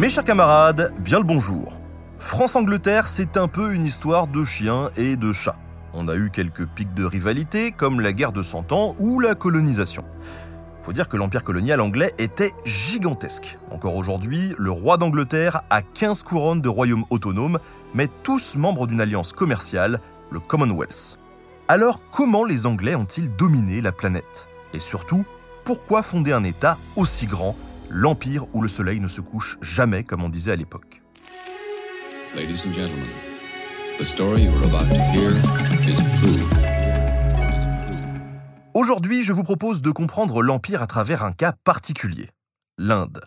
Mes chers camarades, bien le bonjour. France-Angleterre, c'est un peu une histoire de chiens et de chats. On a eu quelques pics de rivalité, comme la guerre de Cent Ans ou la colonisation. Faut dire que l'empire colonial anglais était gigantesque. Encore aujourd'hui, le roi d'Angleterre a 15 couronnes de royaumes autonomes, mais tous membres d'une alliance commerciale, le Commonwealth. Alors, comment les Anglais ont-ils dominé la planète? Et surtout, pourquoi fonder un État aussi grand l'empire où le soleil ne se couche jamais, comme on disait à l'époque. Aujourd'hui, je vous propose de comprendre l'empire à travers un cas particulier, l'Inde.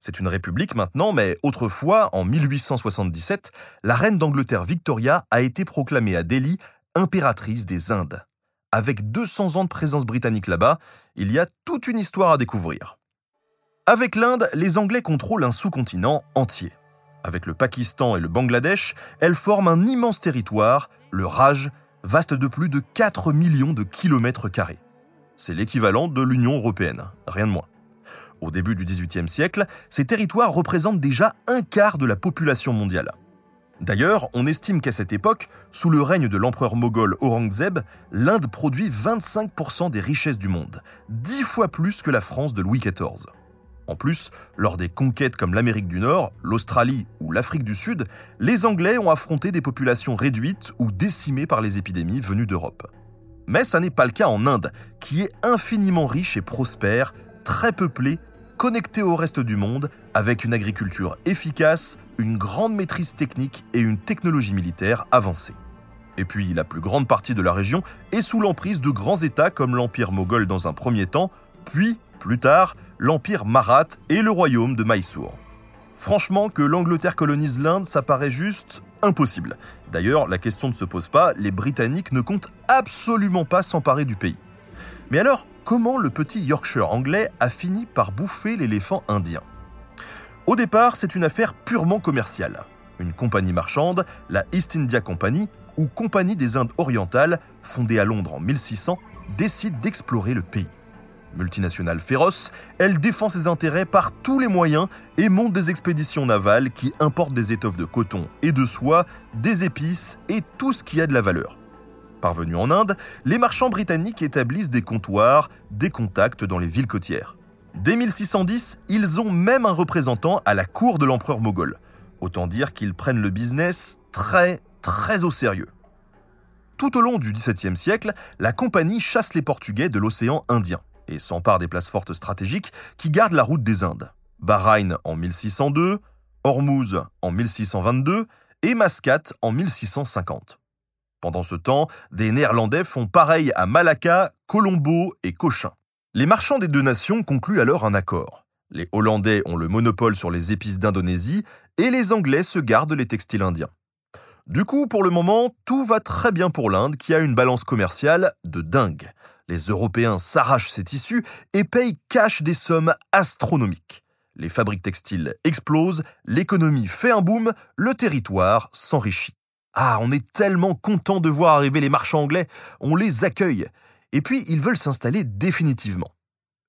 C'est une république maintenant, mais autrefois, en 1877, la reine d'Angleterre Victoria a été proclamée à Delhi impératrice des Indes. Avec 200 ans de présence britannique là-bas, il y a toute une histoire à découvrir. Avec l'Inde, les Anglais contrôlent un sous-continent entier. Avec le Pakistan et le Bangladesh, elles forment un immense territoire, le Raj, vaste de plus de 4 millions de kilomètres carrés. C'est l'équivalent de l'Union européenne, rien de moins. Au début du XVIIIe siècle, ces territoires représentent déjà un quart de la population mondiale. D'ailleurs, on estime qu'à cette époque, sous le règne de l'empereur moghol Aurangzeb, l'Inde produit 25% des richesses du monde, dix fois plus que la France de Louis XIV. En plus, lors des conquêtes comme l'Amérique du Nord, l'Australie ou l'Afrique du Sud, les Anglais ont affronté des populations réduites ou décimées par les épidémies venues d'Europe. Mais ça n'est pas le cas en Inde, qui est infiniment riche et prospère, très peuplée, connectée au reste du monde, avec une agriculture efficace, une grande maîtrise technique et une technologie militaire avancée. Et puis la plus grande partie de la région est sous l'emprise de grands États comme l'Empire moghol dans un premier temps, puis plus tard, l'Empire Marathe et le royaume de Mysore. Franchement, que l'Angleterre colonise l'Inde, ça paraît juste impossible. D'ailleurs, la question ne se pose pas, les Britanniques ne comptent absolument pas s'emparer du pays. Mais alors, comment le petit Yorkshire anglais a fini par bouffer l'éléphant indien? Au départ, c'est une affaire purement commerciale. Une compagnie marchande, la East India Company, ou Compagnie des Indes orientales, fondée à Londres en 1600, décide d'explorer le pays. Multinationale féroce, elle défend ses intérêts par tous les moyens et monte des expéditions navales qui importent des étoffes de coton et de soie, des épices et tout ce qui a de la valeur. Parvenus en Inde, les marchands britanniques établissent des comptoirs, des contacts dans les villes côtières. Dès 1610, ils ont même un représentant à la cour de l'empereur moghol. Autant dire qu'ils prennent le business très, très au sérieux. Tout au long du XVIIe siècle, la compagnie chasse les Portugais de l'océan Indien et s'empare des places fortes stratégiques qui gardent la route des Indes. Bahreïn en 1602, Hormuz en 1622 et Mascate en 1650. Pendant ce temps, des Néerlandais font pareil à Malacca, Colombo et Cochin. Les marchands des deux nations concluent alors un accord. Les Hollandais ont le monopole sur les épices d'Indonésie et les Anglais se gardent les textiles indiens. Du coup, pour le moment, tout va très bien pour l'Inde qui a une balance commerciale de dingue les Européens s'arrachent ces tissus et payent cash des sommes astronomiques. Les fabriques textiles explosent, l'économie fait un boom, le territoire s'enrichit. Ah, on est tellement content de voir arriver les marchands anglais, on les accueille. Et puis, ils veulent s'installer définitivement.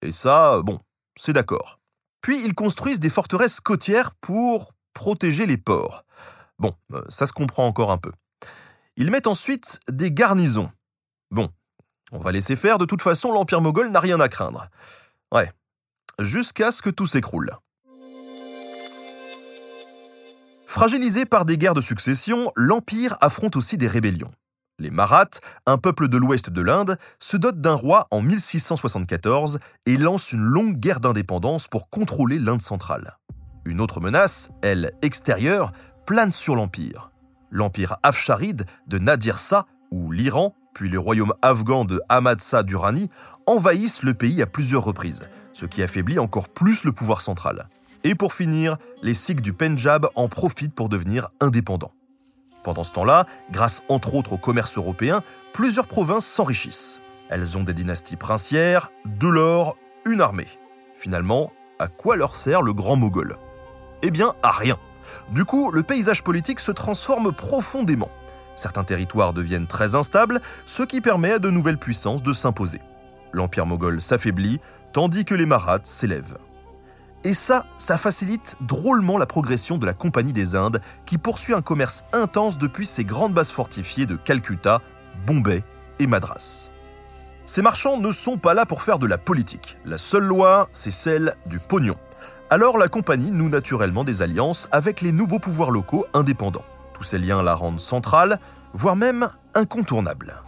Et ça, bon, c'est d'accord. Puis, ils construisent des forteresses côtières pour protéger les ports. Bon, euh, ça se comprend encore un peu. Ils mettent ensuite des garnisons. Bon, on va laisser faire, de toute façon, l'Empire moghol n'a rien à craindre. Ouais. Jusqu'à ce que tout s'écroule. Fragilisé par des guerres de succession, l'Empire affronte aussi des rébellions. Les Maraths, un peuple de l'ouest de l'Inde, se dotent d'un roi en 1674 et lancent une longue guerre d'indépendance pour contrôler l'Inde centrale. Une autre menace, elle extérieure, plane sur l'Empire. L'Empire Afsharide de Nadir Shah, ou l'Iran, puis les royaumes afghans de Ahmad Shah Durrani envahissent le pays à plusieurs reprises, ce qui affaiblit encore plus le pouvoir central. Et pour finir, les Sikhs du Pendjab en profitent pour devenir indépendants. Pendant ce temps-là, grâce entre autres au commerce européen, plusieurs provinces s'enrichissent. Elles ont des dynasties princières, de l'or, une armée. Finalement, à quoi leur sert le grand Mogol? Eh bien, à rien. Du coup, le paysage politique se transforme profondément. Certains territoires deviennent très instables, ce qui permet à de nouvelles puissances de s'imposer. L'empire moghol s'affaiblit, tandis que les Maraths s'élèvent. Et ça, ça facilite drôlement la progression de la Compagnie des Indes, qui poursuit un commerce intense depuis ses grandes bases fortifiées de Calcutta, Bombay et Madras. Ces marchands ne sont pas là pour faire de la politique. La seule loi, c'est celle du pognon. Alors la compagnie noue naturellement des alliances avec les nouveaux pouvoirs locaux indépendants. Tous ces liens la rendent centrale, voire même incontournable.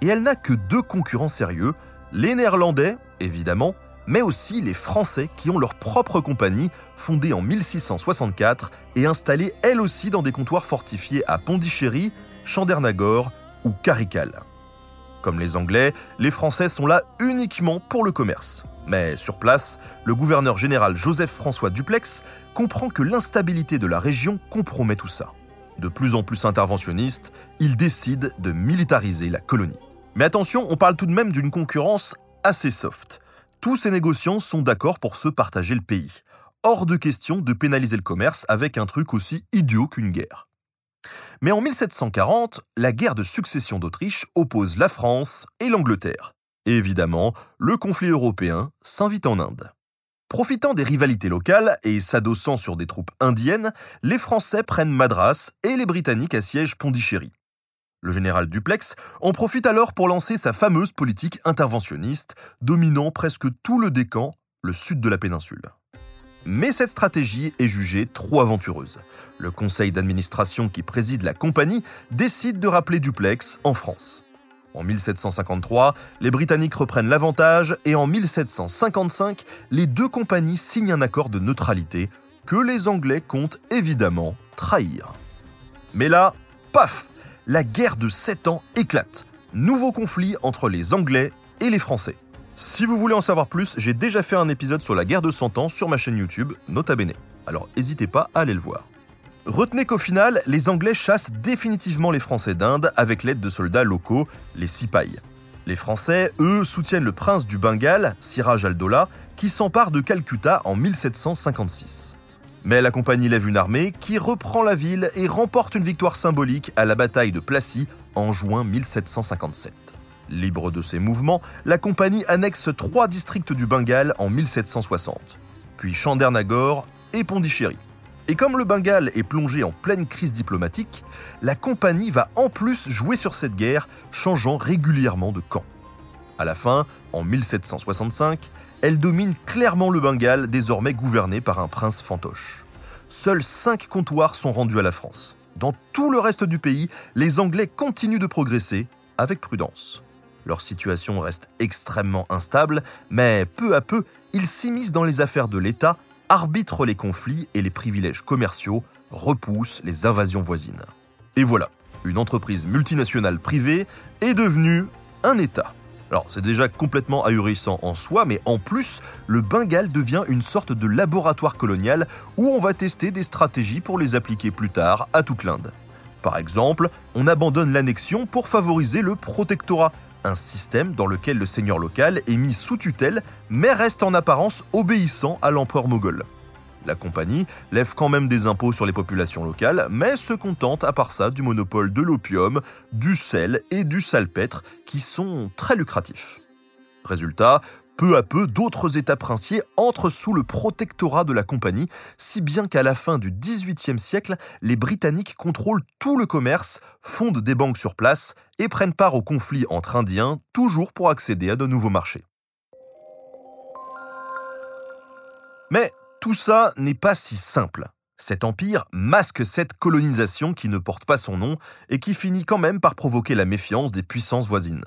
Et elle n'a que deux concurrents sérieux, les Néerlandais, évidemment, mais aussi les Français qui ont leur propre compagnie, fondée en 1664 et installée elle aussi dans des comptoirs fortifiés à Pondichéry, Chandernagore ou Carical. Comme les Anglais, les Français sont là uniquement pour le commerce. Mais sur place, le gouverneur général Joseph-François Duplex comprend que l'instabilité de la région compromet tout ça. De plus en plus interventionniste, il décide de militariser la colonie. Mais attention, on parle tout de même d'une concurrence assez soft. Tous ces négociants sont d'accord pour se partager le pays. Hors de question de pénaliser le commerce avec un truc aussi idiot qu'une guerre. Mais en 1740, la guerre de succession d'Autriche oppose la France et l'Angleterre. Et évidemment, le conflit européen s'invite en Inde. Profitant des rivalités locales et s'adossant sur des troupes indiennes, les Français prennent Madras et les Britanniques assiègent Pondichéry. Le général Duplex en profite alors pour lancer sa fameuse politique interventionniste, dominant presque tout le décan, le sud de la péninsule. Mais cette stratégie est jugée trop aventureuse. Le conseil d'administration qui préside la compagnie décide de rappeler Duplex en France. En 1753, les Britanniques reprennent l'avantage et en 1755, les deux compagnies signent un accord de neutralité que les Anglais comptent évidemment trahir. Mais là, paf la guerre de 7 ans éclate. Nouveau conflit entre les Anglais et les Français. Si vous voulez en savoir plus, j'ai déjà fait un épisode sur la guerre de 100 ans sur ma chaîne YouTube, Nota Bene. Alors n'hésitez pas à aller le voir. Retenez qu'au final, les Anglais chassent définitivement les Français d'Inde avec l'aide de soldats locaux, les Sipais. Les Français, eux, soutiennent le prince du Bengale, Siraj al-Dawla, qui s'empare de Calcutta en 1756. Mais la compagnie lève une armée qui reprend la ville et remporte une victoire symbolique à la bataille de Plassy en juin 1757. Libre de ses mouvements, la compagnie annexe trois districts du Bengale en 1760, puis Chandernagore et Pondichéry. Et comme le Bengale est plongé en pleine crise diplomatique, la compagnie va en plus jouer sur cette guerre, changeant régulièrement de camp. À la fin, en 1765, elle domine clairement le Bengale, désormais gouverné par un prince fantoche. Seuls cinq comptoirs sont rendus à la France. Dans tout le reste du pays, les Anglais continuent de progresser, avec prudence. Leur situation reste extrêmement instable, mais peu à peu, ils s'immiscent dans les affaires de l'État, arbitrent les conflits et les privilèges commerciaux, repoussent les invasions voisines. Et voilà, une entreprise multinationale privée est devenue un État. Alors c'est déjà complètement ahurissant en soi, mais en plus, le Bengale devient une sorte de laboratoire colonial où on va tester des stratégies pour les appliquer plus tard à toute l'Inde. Par exemple, on abandonne l'annexion pour favoriser le protectorat, un système dans lequel le seigneur local est mis sous tutelle mais reste en apparence obéissant à l'empereur moghol. La compagnie lève quand même des impôts sur les populations locales, mais se contente à part ça du monopole de l'opium, du sel et du salpêtre qui sont très lucratifs. Résultat, peu à peu, d'autres États princiers entrent sous le protectorat de la compagnie, si bien qu'à la fin du XVIIIe siècle, les Britanniques contrôlent tout le commerce, fondent des banques sur place et prennent part aux conflits entre Indiens, toujours pour accéder à de nouveaux marchés. Mais tout ça n'est pas si simple. Cet empire masque cette colonisation qui ne porte pas son nom et qui finit quand même par provoquer la méfiance des puissances voisines.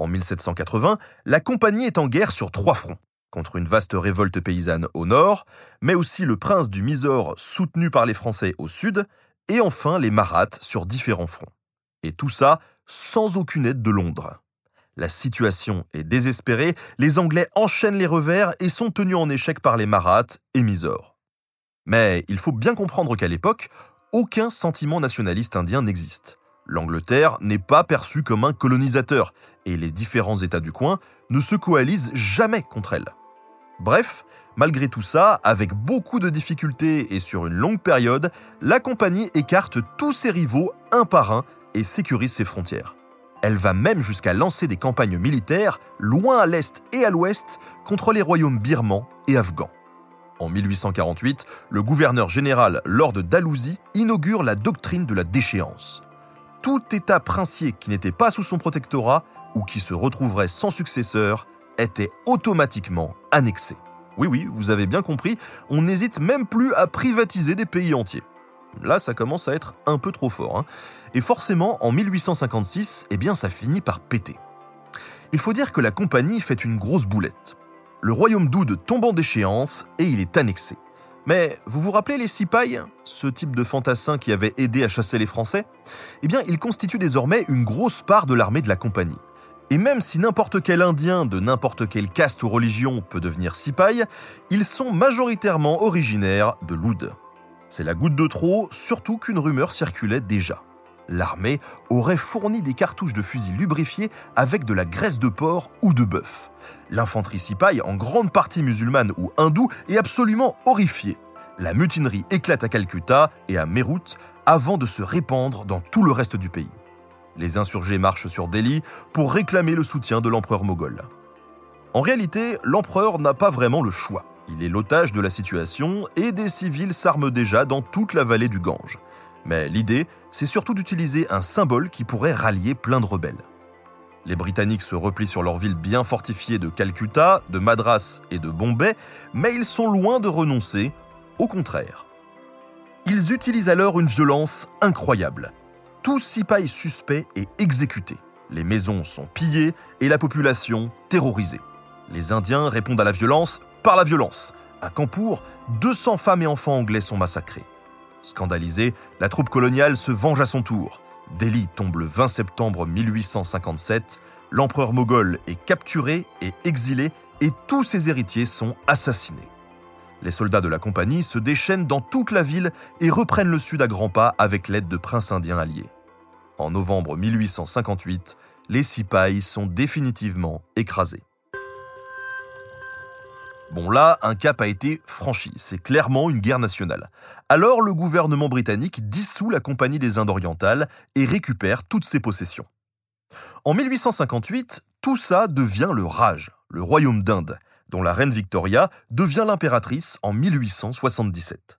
En 1780, la compagnie est en guerre sur trois fronts, contre une vaste révolte paysanne au nord, mais aussi le prince du Mysore soutenu par les Français au sud, et enfin les Maraths sur différents fronts. Et tout ça sans aucune aide de Londres. La situation est désespérée, les Anglais enchaînent les revers et sont tenus en échec par les Maraths et Mysore. Mais il faut bien comprendre qu'à l'époque, aucun sentiment nationaliste indien n'existe. L'Angleterre n'est pas perçue comme un colonisateur et les différents États du coin ne se coalisent jamais contre elle. Bref, malgré tout ça, avec beaucoup de difficultés et sur une longue période, la compagnie écarte tous ses rivaux un par un et sécurise ses frontières. Elle va même jusqu'à lancer des campagnes militaires loin à l'est et à l'ouest contre les royaumes birmans et afghans. En 1848, le gouverneur général Lord Dalhousie inaugure la doctrine de la déchéance. Tout État princier qui n'était pas sous son protectorat ou qui se retrouverait sans successeur était automatiquement annexé. Oui, oui, vous avez bien compris, on n'hésite même plus à privatiser des pays entiers. Là, ça commence à être un peu trop fort. Hein. Et forcément, en 1856, eh bien, ça finit par péter. Il faut dire que la compagnie fait une grosse boulette. Le royaume d'Oud tombe en déchéance et il est annexé. Mais vous vous rappelez les Sipay, ce type de fantassin qui avait aidé à chasser les Français? Eh bien, il constitue désormais une grosse part de l'armée de la compagnie. Et même si n'importe quel Indien de n'importe quelle caste ou religion peut devenir Sipay, ils sont majoritairement originaires de l'Oud. C'est la goutte de trop, surtout qu'une rumeur circulait déjà. L'armée aurait fourni des cartouches de fusils lubrifiés avec de la graisse de porc ou de bœuf. L'infanterie Sipaï, en grande partie musulmane ou hindoue, est absolument horrifiée. La mutinerie éclate à Calcutta et à Meerut avant de se répandre dans tout le reste du pays. Les insurgés marchent sur Delhi pour réclamer le soutien de l'empereur moghol. En réalité, l'empereur n'a pas vraiment le choix. Il est l'otage de la situation et des civils s'arment déjà dans toute la vallée du Gange. Mais l'idée, c'est surtout d'utiliser un symbole qui pourrait rallier plein de rebelles. Les Britanniques se replient sur leur ville bien fortifiée de Calcutta, de Madras et de Bombay, mais ils sont loin de renoncer, au contraire. Ils utilisent alors une violence incroyable. Tout sipahi suspect est exécuté. Les maisons sont pillées et la population terrorisée. Les Indiens répondent à la violence par la violence. À Kanpur, 200 femmes et enfants anglais sont massacrés. Scandalisée, la troupe coloniale se venge à son tour. Delhi tombe le 20 septembre 1857, l'empereur moghol est capturé et exilé et tous ses héritiers sont assassinés. Les soldats de la compagnie se déchaînent dans toute la ville et reprennent le sud à grands pas avec l'aide de princes indiens alliés. En novembre 1858, les Sipay sont définitivement écrasés. Bon là, un cap a été franchi, c'est clairement une guerre nationale. Alors le gouvernement britannique dissout la Compagnie des Indes orientales et récupère toutes ses possessions. En 1858, tout ça devient le Raj, le royaume d'Inde, dont la reine Victoria devient l'impératrice en 1877.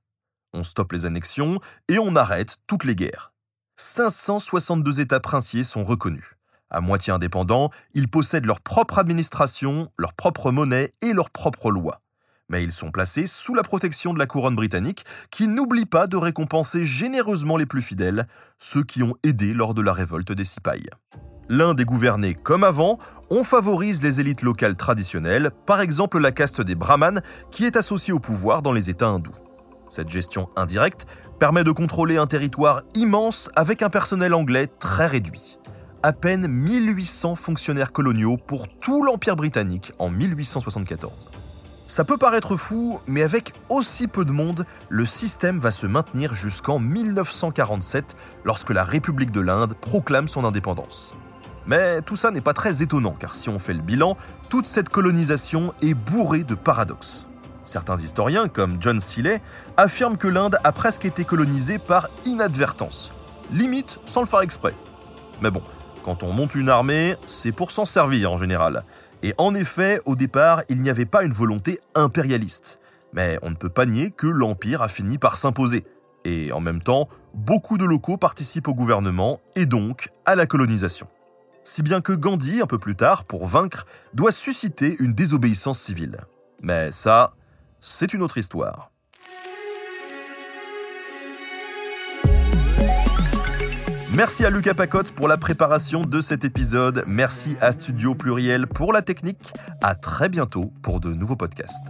On stoppe les annexions et on arrête toutes les guerres. 562 États princiers sont reconnus. À moitié indépendants, ils possèdent leur propre administration, leur propre monnaie et leurs propres lois. Mais ils sont placés sous la protection de la couronne britannique, qui n'oublie pas de récompenser généreusement les plus fidèles, ceux qui ont aidé lors de la révolte des Sipay. L'Inde est gouvernée comme avant, on favorise les élites locales traditionnelles, par exemple la caste des brahmanes, qui est associée au pouvoir dans les États hindous. Cette gestion indirecte permet de contrôler un territoire immense avec un personnel anglais très réduit à peine 1800 fonctionnaires coloniaux pour tout l'Empire britannique en 1874. Ça peut paraître fou, mais avec aussi peu de monde, le système va se maintenir jusqu'en 1947, lorsque la République de l'Inde proclame son indépendance. Mais tout ça n'est pas très étonnant, car si on fait le bilan, toute cette colonisation est bourrée de paradoxes. Certains historiens, comme John Seeley, affirment que l'Inde a presque été colonisée par inadvertance, limite sans le faire exprès. Mais bon, quand on monte une armée, c'est pour s'en servir en général. Et en effet, au départ, il n'y avait pas une volonté impérialiste. Mais on ne peut pas nier que l'Empire a fini par s'imposer. Et en même temps, beaucoup de locaux participent au gouvernement et donc à la colonisation. Si bien que Gandhi, un peu plus tard, pour vaincre, doit susciter une désobéissance civile. Mais ça, c'est une autre histoire. Merci à Lucas Pacotte pour la préparation de cet épisode. Merci à Studio Pluriel pour la technique. À très bientôt pour de nouveaux podcasts.